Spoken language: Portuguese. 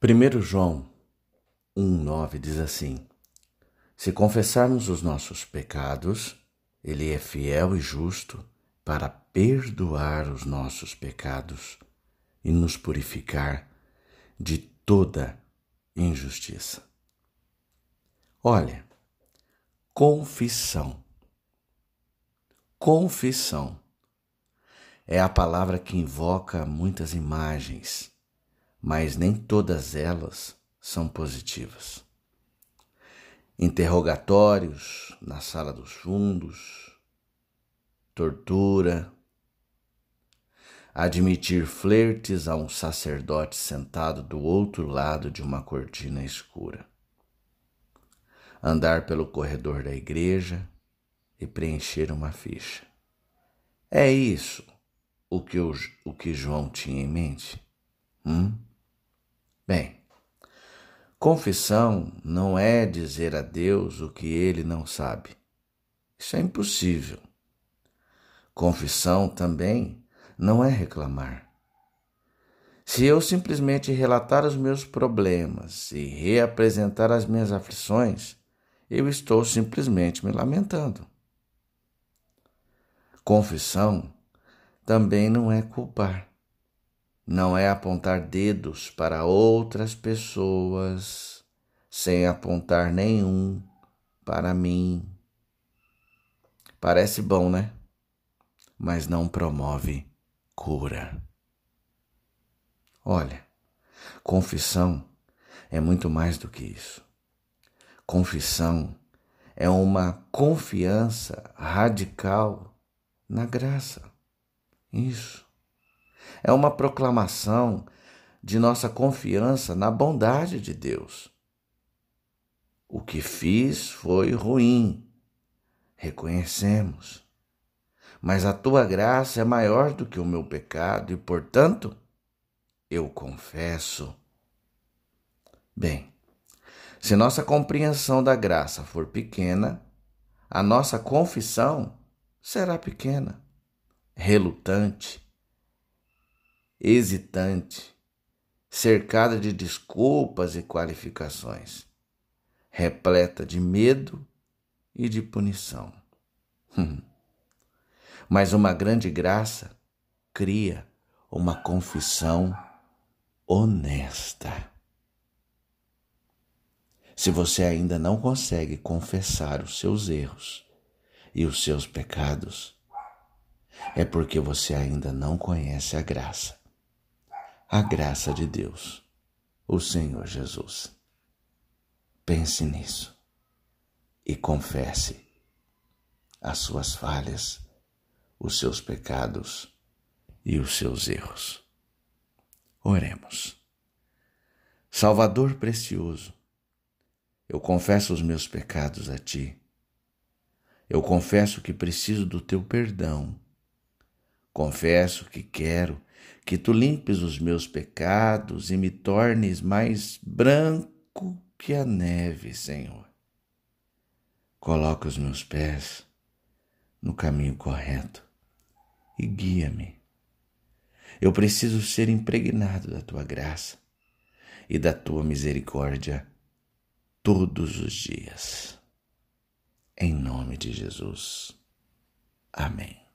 1 João 1,9 diz assim: Se confessarmos os nossos pecados, Ele é fiel e justo para perdoar os nossos pecados e nos purificar de toda injustiça. Olha, confissão. Confissão é a palavra que invoca muitas imagens mas nem todas elas são positivas. Interrogatórios na sala dos fundos, tortura, admitir flertes a um sacerdote sentado do outro lado de uma cortina escura, andar pelo corredor da igreja e preencher uma ficha. É isso o que, o, o que João tinha em mente? Hum? Bem, confissão não é dizer a Deus o que ele não sabe. Isso é impossível. Confissão também não é reclamar. Se eu simplesmente relatar os meus problemas e reapresentar as minhas aflições, eu estou simplesmente me lamentando. Confissão também não é culpar não é apontar dedos para outras pessoas sem apontar nenhum para mim. Parece bom, né? Mas não promove cura. Olha, confissão é muito mais do que isso. Confissão é uma confiança radical na graça. Isso é uma proclamação de nossa confiança na bondade de Deus. O que fiz foi ruim, reconhecemos. Mas a tua graça é maior do que o meu pecado e, portanto, eu confesso. Bem, se nossa compreensão da graça for pequena, a nossa confissão será pequena, relutante hesitante, cercada de desculpas e qualificações, repleta de medo e de punição. Mas uma grande graça cria uma confissão honesta. Se você ainda não consegue confessar os seus erros e os seus pecados, é porque você ainda não conhece a graça a graça de Deus, o Senhor Jesus. Pense nisso e confesse as suas falhas, os seus pecados e os seus erros. Oremos. Salvador precioso, eu confesso os meus pecados a Ti. Eu confesso que preciso do Teu perdão. Confesso que quero que tu limpes os meus pecados e me tornes mais branco que a neve, Senhor. Coloca os meus pés no caminho correto e guia-me. Eu preciso ser impregnado da tua graça e da tua misericórdia todos os dias. Em nome de Jesus. Amém.